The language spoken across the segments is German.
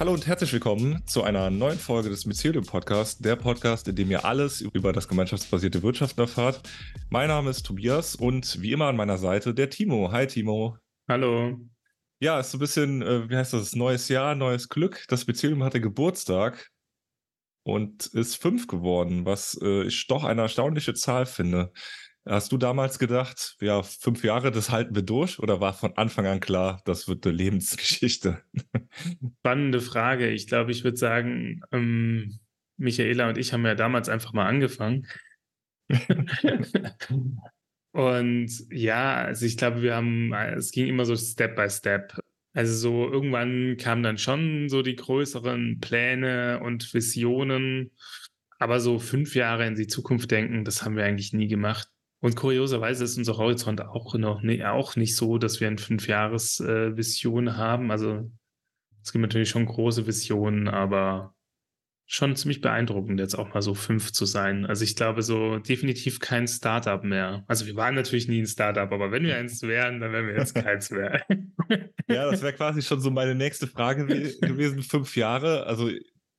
Hallo und herzlich willkommen zu einer neuen Folge des Mycelium Podcasts, der Podcast, in dem ihr alles über das gemeinschaftsbasierte Wirtschaften erfahrt. Mein Name ist Tobias und wie immer an meiner Seite der Timo. Hi Timo. Hallo. Ja, ist so ein bisschen, äh, wie heißt das, neues Jahr, neues Glück. Das Mycelium hatte Geburtstag und ist fünf geworden, was äh, ich doch eine erstaunliche Zahl finde. Hast du damals gedacht, ja, fünf Jahre, das halten wir durch? Oder war von Anfang an klar, das wird eine Lebensgeschichte? Spannende Frage. Ich glaube, ich würde sagen, ähm, Michaela und ich haben ja damals einfach mal angefangen. und ja, also ich glaube, wir haben, es ging immer so Step by Step. Also so irgendwann kamen dann schon so die größeren Pläne und Visionen. Aber so fünf Jahre in die Zukunft denken, das haben wir eigentlich nie gemacht. Und kurioserweise ist unser Horizont auch noch ne, auch nicht so, dass wir eine Fünfjahres-Vision äh, haben. Also es gibt natürlich schon große Visionen, aber schon ziemlich beeindruckend, jetzt auch mal so fünf zu sein. Also ich glaube, so definitiv kein Startup mehr. Also wir waren natürlich nie ein Startup, aber wenn wir eins wären, dann wären wir jetzt keins mehr. ja, das wäre quasi schon so meine nächste Frage gewesen. Fünf Jahre, also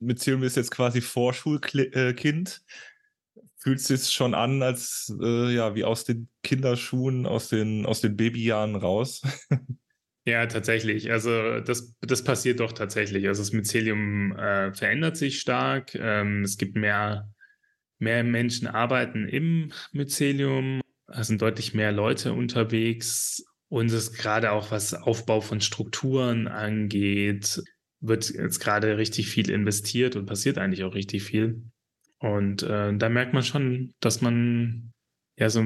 mit Ziel ist jetzt quasi Vorschulkind fühlt sich schon an, als äh, ja, wie aus den Kinderschuhen, aus den, aus den Babyjahren raus. Ja, tatsächlich. Also das, das passiert doch tatsächlich. Also das Mycelium äh, verändert sich stark. Ähm, es gibt mehr, mehr Menschen arbeiten im Mycelium. Es sind deutlich mehr Leute unterwegs. Und es gerade auch, was Aufbau von Strukturen angeht, wird jetzt gerade richtig viel investiert und passiert eigentlich auch richtig viel. Und äh, da merkt man schon, dass man ja so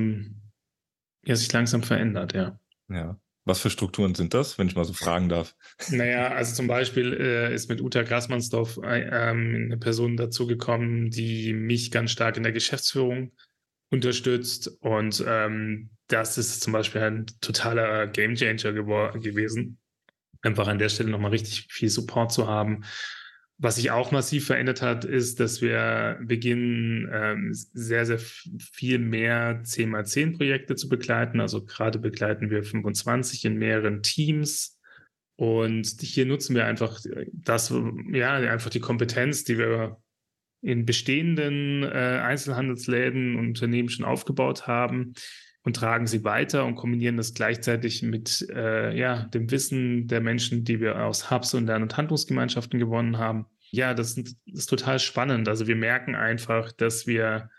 ja, sich langsam verändert, ja. Ja. Was für Strukturen sind das, wenn ich mal so fragen darf? Naja, also zum Beispiel äh, ist mit Uta Grasmannsdorf äh, eine Person dazugekommen, die mich ganz stark in der Geschäftsführung unterstützt. Und ähm, das ist zum Beispiel ein totaler Gamechanger gewesen. Einfach an der Stelle nochmal richtig viel Support zu haben. Was sich auch massiv verändert hat, ist, dass wir beginnen, ähm, sehr, sehr viel mehr 10x10 Projekte zu begleiten. Also gerade begleiten wir 25 in mehreren Teams. Und hier nutzen wir einfach das, ja, einfach die Kompetenz, die wir in bestehenden äh, Einzelhandelsläden und Unternehmen schon aufgebaut haben und tragen sie weiter und kombinieren das gleichzeitig mit äh, ja, dem Wissen der Menschen, die wir aus Hubs und Lern- und Handlungsgemeinschaften gewonnen haben. Ja, das, das ist total spannend. Also wir merken einfach, dass wir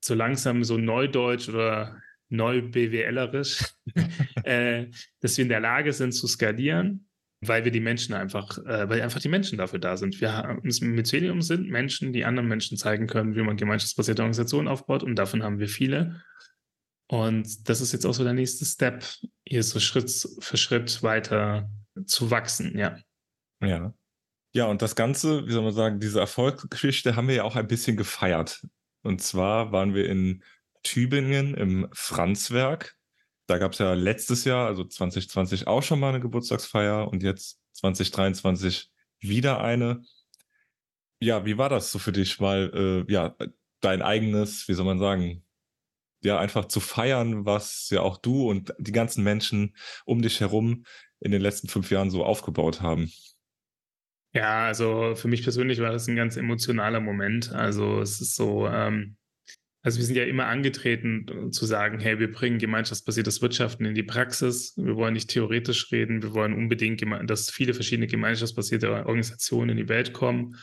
so langsam so neudeutsch oder neu BWLerisch, äh, dass wir in der Lage sind zu skalieren, weil wir die Menschen einfach, äh, weil einfach die Menschen dafür da sind. Wir haben Mycelium sind Menschen, die anderen Menschen zeigen können, wie man gemeinschaftsbasierte Organisationen aufbaut und davon haben wir viele. Und das ist jetzt auch so der nächste Step, hier so Schritt für Schritt weiter zu wachsen, ja. Ja. Ja, und das Ganze, wie soll man sagen, diese Erfolgsgeschichte haben wir ja auch ein bisschen gefeiert. Und zwar waren wir in Tübingen im Franzwerk. Da gab es ja letztes Jahr, also 2020, auch schon mal eine Geburtstagsfeier und jetzt 2023 wieder eine. Ja, wie war das so für dich, mal äh, ja dein eigenes, wie soll man sagen, ja, einfach zu feiern, was ja auch du und die ganzen Menschen um dich herum in den letzten fünf Jahren so aufgebaut haben. Ja, also für mich persönlich war das ein ganz emotionaler Moment. Also es ist so, ähm, also wir sind ja immer angetreten zu sagen, hey, wir bringen gemeinschaftsbasiertes Wirtschaften in die Praxis. Wir wollen nicht theoretisch reden. Wir wollen unbedingt, dass viele verschiedene gemeinschaftsbasierte Organisationen in die Welt kommen.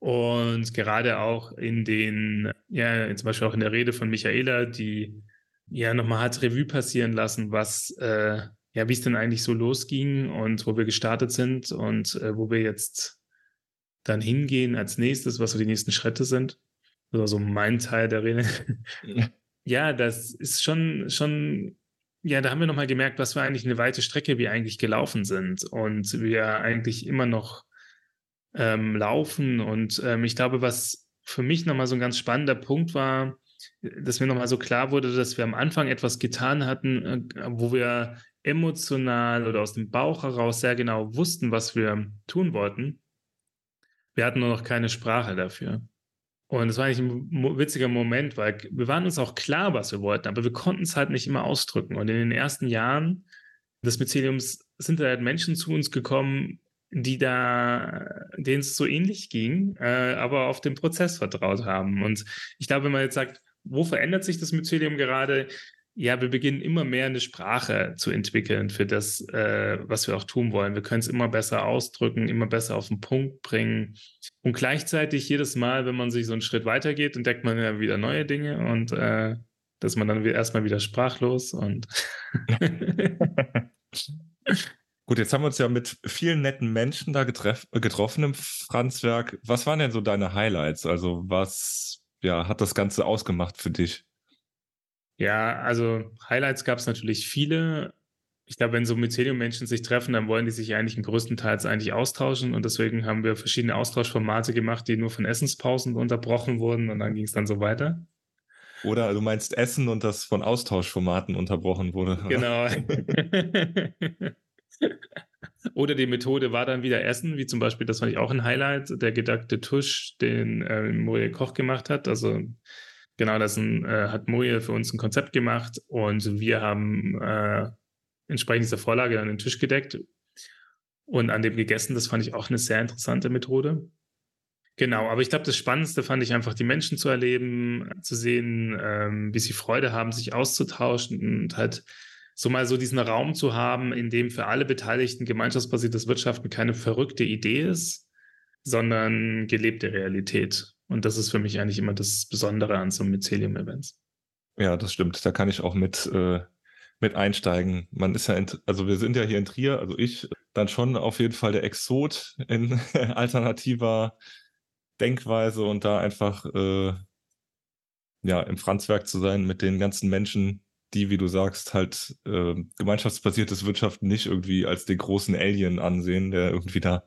Und gerade auch in den, ja, zum Beispiel auch in der Rede von Michaela, die ja nochmal hat Revue passieren lassen, was, äh, ja, wie es denn eigentlich so losging und wo wir gestartet sind und äh, wo wir jetzt dann hingehen als nächstes, was so die nächsten Schritte sind. War so mein Teil der Rede. ja, das ist schon, schon, ja, da haben wir nochmal gemerkt, was für eigentlich eine weite Strecke wir eigentlich gelaufen sind und wir eigentlich immer noch ähm, laufen. Und ähm, ich glaube, was für mich nochmal so ein ganz spannender Punkt war, dass mir nochmal so klar wurde, dass wir am Anfang etwas getan hatten, äh, wo wir emotional oder aus dem Bauch heraus sehr genau wussten, was wir tun wollten. Wir hatten nur noch keine Sprache dafür. Und es war eigentlich ein witziger Moment, weil wir waren uns auch klar, was wir wollten, aber wir konnten es halt nicht immer ausdrücken. Und in den ersten Jahren des Myceliums sind da halt Menschen zu uns gekommen, die da, denen es so ähnlich ging, äh, aber auf den Prozess vertraut haben. Und ich glaube, wenn man jetzt sagt, wo verändert sich das Mycelium gerade? Ja, wir beginnen immer mehr eine Sprache zu entwickeln für das, äh, was wir auch tun wollen. Wir können es immer besser ausdrücken, immer besser auf den Punkt bringen. Und gleichzeitig jedes Mal, wenn man sich so einen Schritt weitergeht, entdeckt man ja wieder neue Dinge und äh, dass man dann erstmal wieder sprachlos und Gut, jetzt haben wir uns ja mit vielen netten Menschen da getroffen im Franzwerk. Was waren denn so deine Highlights? Also was ja, hat das Ganze ausgemacht für dich? Ja, also Highlights gab es natürlich viele. Ich glaube, wenn so Mycelium-Menschen sich treffen, dann wollen die sich eigentlich im größten Teil eigentlich austauschen. Und deswegen haben wir verschiedene Austauschformate gemacht, die nur von Essenspausen unterbrochen wurden. Und dann ging es dann so weiter. Oder du meinst Essen und das von Austauschformaten unterbrochen wurde. Genau. Oder die Methode war dann wieder Essen, wie zum Beispiel, das fand ich auch ein Highlight, der gedackte Tusch, den äh, Moje Koch gemacht hat. Also genau, das ein, äh, hat Moje für uns ein Konzept gemacht und wir haben äh, entsprechend dieser Vorlage dann den Tisch gedeckt und an dem gegessen. Das fand ich auch eine sehr interessante Methode. Genau, aber ich glaube, das Spannendste fand ich einfach, die Menschen zu erleben, zu sehen, ähm, wie sie Freude haben, sich auszutauschen und halt so mal so diesen Raum zu haben, in dem für alle Beteiligten gemeinschaftsbasiertes Wirtschaften keine verrückte Idee ist, sondern gelebte Realität. Und das ist für mich eigentlich immer das Besondere an so Mycelium-Events. Ja, das stimmt. Da kann ich auch mit, äh, mit einsteigen. Man ist ja, in, also wir sind ja hier in Trier, also ich dann schon auf jeden Fall der Exot in alternativer Denkweise und da einfach äh, ja im Franzwerk zu sein mit den ganzen Menschen, die, wie du sagst, halt äh, gemeinschaftsbasiertes Wirtschaften nicht irgendwie als den großen Alien ansehen, der irgendwie da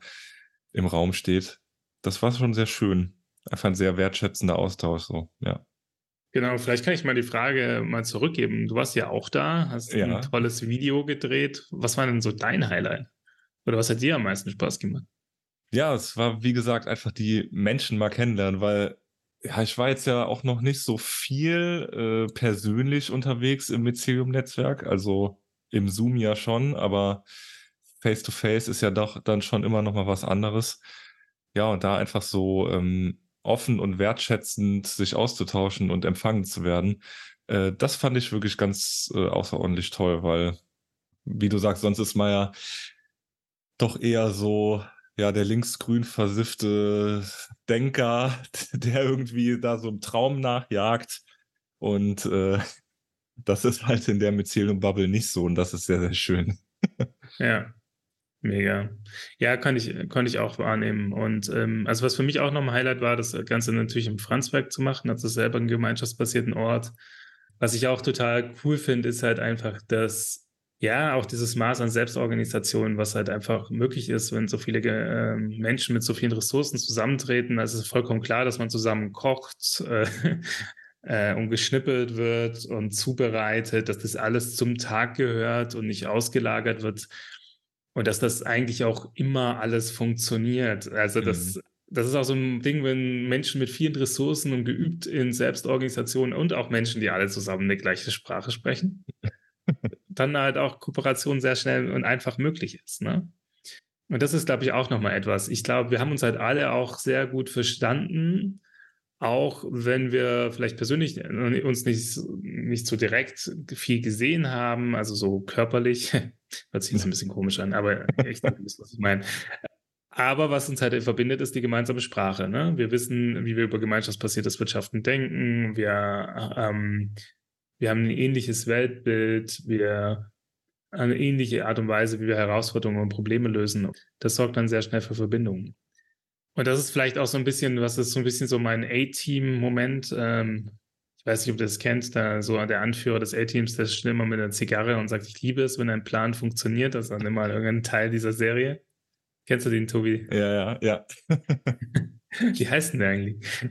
im Raum steht. Das war schon sehr schön. Einfach ein sehr wertschätzender Austausch, so, ja. Genau, vielleicht kann ich mal die Frage mal zurückgeben. Du warst ja auch da, hast ja. ein tolles Video gedreht. Was war denn so dein Highlight? Oder was hat dir am meisten Spaß gemacht? Ja, es war, wie gesagt, einfach die Menschen mal kennenlernen, weil ja, ich war jetzt ja auch noch nicht so viel äh, persönlich unterwegs im Mycelium-Netzwerk, also im Zoom ja schon, aber Face-to-Face -face ist ja doch dann schon immer noch mal was anderes. Ja, und da einfach so ähm, offen und wertschätzend sich auszutauschen und empfangen zu werden, äh, das fand ich wirklich ganz äh, außerordentlich toll, weil, wie du sagst, sonst ist man ja doch eher so ja, der linksgrün versiffte Denker, der irgendwie da so einem Traum nachjagt. Und äh, das ist halt in der Mycelium-Bubble nicht so und das ist sehr, sehr schön. ja, mega. Ja, kann ich, konnte ich auch wahrnehmen. Und ähm, also was für mich auch noch ein Highlight war, das Ganze natürlich im Franzwerk zu machen, also selber einen gemeinschaftsbasierten Ort. Was ich auch total cool finde, ist halt einfach, dass ja, auch dieses Maß an Selbstorganisation, was halt einfach möglich ist, wenn so viele äh, Menschen mit so vielen Ressourcen zusammentreten. Also es ist vollkommen klar, dass man zusammen kocht äh, äh, und geschnippelt wird und zubereitet, dass das alles zum Tag gehört und nicht ausgelagert wird. Und dass das eigentlich auch immer alles funktioniert. Also das, mhm. das ist auch so ein Ding, wenn Menschen mit vielen Ressourcen und geübt in Selbstorganisation und auch Menschen, die alle zusammen eine gleiche Sprache sprechen dann halt auch Kooperation sehr schnell und einfach möglich ist. Ne? Und das ist, glaube ich, auch nochmal etwas. Ich glaube, wir haben uns halt alle auch sehr gut verstanden, auch wenn wir vielleicht persönlich uns nicht, nicht so direkt viel gesehen haben, also so körperlich, hört sich jetzt ein bisschen komisch an, aber echt, was ich meine. Aber was uns halt verbindet, ist die gemeinsame Sprache. Ne? Wir wissen, wie wir über gemeinschaftsbasiertes Wirtschaften denken. Wir ähm, wir haben ein ähnliches Weltbild, wir eine ähnliche Art und Weise, wie wir Herausforderungen und Probleme lösen. Das sorgt dann sehr schnell für Verbindungen. Und das ist vielleicht auch so ein bisschen, was ist so ein bisschen so mein A-Team-Moment. Ähm, ich weiß nicht, ob ihr das kennt, da so der Anführer des A-Teams, der steht immer mit einer Zigarre und sagt, ich liebe es, wenn ein Plan funktioniert. Das ist dann immer irgendein Teil dieser Serie. Kennst du den, Tobi? Ja, ja, ja. Wie heißt denn der eigentlich?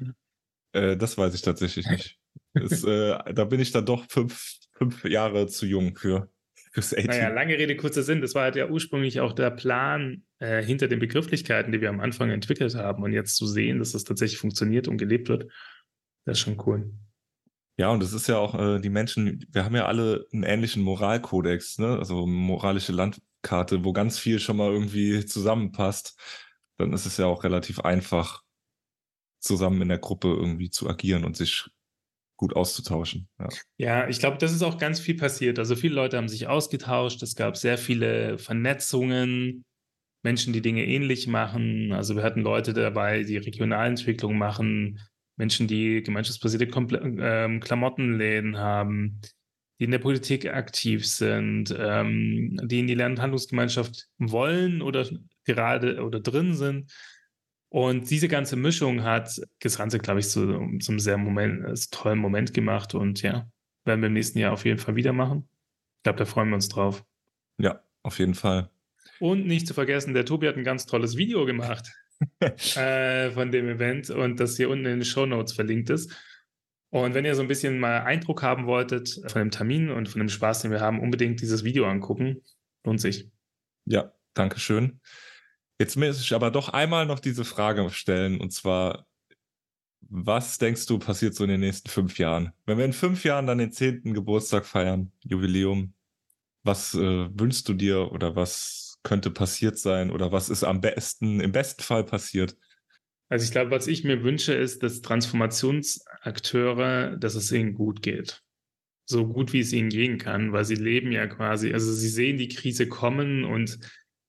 Äh, das weiß ich tatsächlich nicht. Ist, äh, da bin ich dann doch fünf, fünf Jahre zu jung für. Naja, lange Rede, kurzer Sinn. Das war halt ja ursprünglich auch der Plan äh, hinter den Begrifflichkeiten, die wir am Anfang entwickelt haben. Und jetzt zu sehen, dass das tatsächlich funktioniert und gelebt wird, das ist schon cool. Ja, und es ist ja auch, äh, die Menschen, wir haben ja alle einen ähnlichen Moralkodex, ne? also moralische Land Landkarte, wo ganz viel schon mal irgendwie zusammenpasst, dann ist es ja auch relativ einfach, zusammen in der Gruppe irgendwie zu agieren und sich gut auszutauschen. Ja, ja ich glaube, das ist auch ganz viel passiert. Also viele Leute haben sich ausgetauscht, es gab sehr viele Vernetzungen, Menschen, die Dinge ähnlich machen. Also wir hatten Leute dabei, die Regionalentwicklung machen, Menschen, die gemeinschaftsbasierte ähm, Klamottenläden haben, die in der Politik aktiv sind, ähm, die in die Lernhandlungsgemeinschaft wollen oder gerade oder drin sind. Und diese ganze Mischung hat das Ganze, glaube ich, zu, zu einem sehr Moment, äh, tollen Moment gemacht. Und ja, werden wir im nächsten Jahr auf jeden Fall wieder machen. Ich glaube, da freuen wir uns drauf. Ja, auf jeden Fall. Und nicht zu vergessen, der Tobi hat ein ganz tolles Video gemacht äh, von dem Event und das hier unten in den Show Notes verlinkt ist. Und wenn ihr so ein bisschen mal Eindruck haben wolltet von dem Termin und von dem Spaß, den wir haben, unbedingt dieses Video angucken. Lohnt sich. Ja, danke schön. Jetzt muss ich aber doch einmal noch diese Frage stellen und zwar, was denkst du passiert so in den nächsten fünf Jahren? Wenn wir in fünf Jahren dann den zehnten Geburtstag feiern, Jubiläum, was äh, wünschst du dir oder was könnte passiert sein oder was ist am besten, im besten Fall passiert? Also ich glaube, was ich mir wünsche, ist, dass Transformationsakteure, dass es ihnen gut geht. So gut, wie es ihnen gehen kann, weil sie leben ja quasi, also sie sehen die Krise kommen und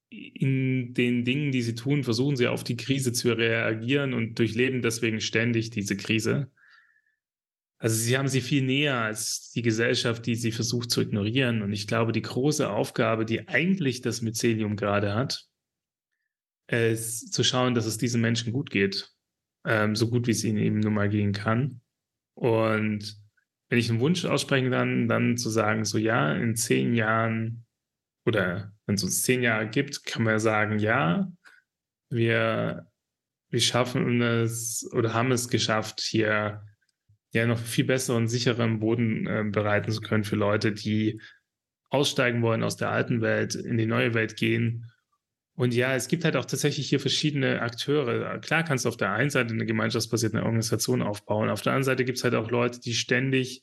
in den Dingen, die sie tun, versuchen sie auf die Krise zu reagieren und durchleben deswegen ständig diese Krise. Also sie haben sie viel näher als die Gesellschaft, die sie versucht zu ignorieren. Und ich glaube, die große Aufgabe, die eigentlich das Mycelium gerade hat, ist zu schauen, dass es diesen Menschen gut geht. Ähm, so gut, wie es ihnen eben nun mal gehen kann. Und wenn ich einen Wunsch aussprechen kann, dann zu sagen, so ja, in zehn Jahren oder wenn es uns zehn Jahre gibt, kann man sagen, ja, wir, wir schaffen es oder haben es geschafft, hier ja noch viel besseren, sicheren Boden äh, bereiten zu können für Leute, die aussteigen wollen aus der alten Welt, in die neue Welt gehen. Und ja, es gibt halt auch tatsächlich hier verschiedene Akteure. Klar kannst du auf der einen Seite eine gemeinschaftsbasierte Organisation aufbauen. Auf der anderen Seite gibt es halt auch Leute, die ständig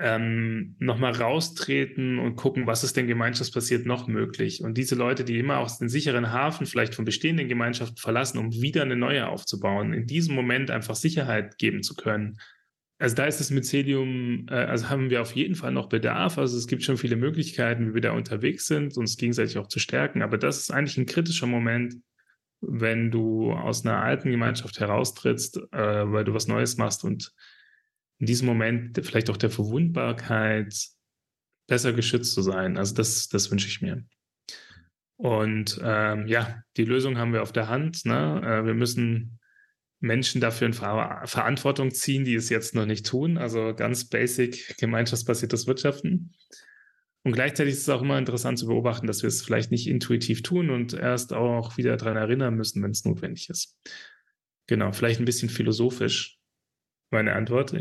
ähm, nochmal raustreten und gucken, was ist denn gemeinschaftsbasiert noch möglich. Und diese Leute, die immer auch den sicheren Hafen vielleicht von bestehenden Gemeinschaften verlassen, um wieder eine neue aufzubauen, in diesem Moment einfach Sicherheit geben zu können. Also da ist das Mycelium, äh, also haben wir auf jeden Fall noch Bedarf. Also es gibt schon viele Möglichkeiten, wie wir da unterwegs sind, uns gegenseitig auch zu stärken. Aber das ist eigentlich ein kritischer Moment, wenn du aus einer alten Gemeinschaft heraustrittst, äh, weil du was Neues machst und in diesem Moment vielleicht auch der Verwundbarkeit besser geschützt zu sein. Also das, das wünsche ich mir. Und ähm, ja, die Lösung haben wir auf der Hand. Ne? Äh, wir müssen Menschen dafür in Ver Verantwortung ziehen, die es jetzt noch nicht tun. Also ganz basic gemeinschaftsbasiertes Wirtschaften. Und gleichzeitig ist es auch immer interessant zu beobachten, dass wir es vielleicht nicht intuitiv tun und erst auch wieder daran erinnern müssen, wenn es notwendig ist. Genau, vielleicht ein bisschen philosophisch meine Antwort.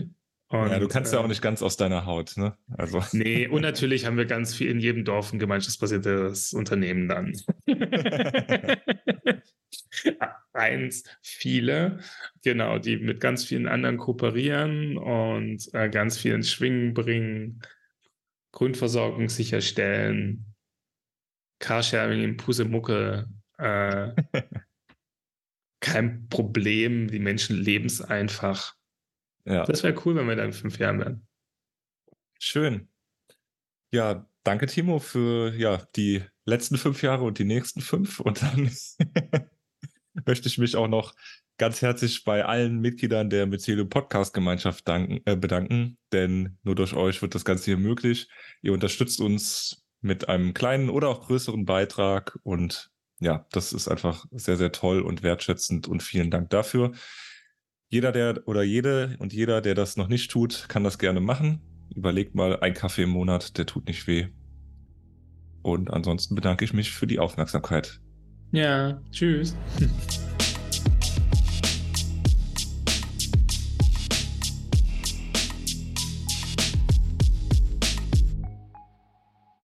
Und, ja, du kannst äh, ja auch nicht ganz aus deiner Haut, ne? Also. Nee, und natürlich haben wir ganz viel in jedem Dorf ein gemeinschaftsbasiertes Unternehmen dann. Eins, viele, genau, die mit ganz vielen anderen kooperieren und äh, ganz viel ins Schwingen bringen, Grundversorgung sicherstellen, Carsharing in Pusemucke, äh, kein Problem, die Menschen leben es einfach. Ja. Das wäre cool, wenn wir da in fünf Jahren wären. Schön. Ja, danke, Timo, für ja, die letzten fünf Jahre und die nächsten fünf. Und dann möchte ich mich auch noch ganz herzlich bei allen Mitgliedern der Mycelium Podcast Gemeinschaft danken, äh, bedanken, denn nur durch euch wird das Ganze hier möglich. Ihr unterstützt uns mit einem kleinen oder auch größeren Beitrag und ja, das ist einfach sehr, sehr toll und wertschätzend und vielen Dank dafür. Jeder, der oder jede und jeder, der das noch nicht tut, kann das gerne machen. Überlegt mal, ein Kaffee im Monat, der tut nicht weh. Und ansonsten bedanke ich mich für die Aufmerksamkeit. Ja, tschüss.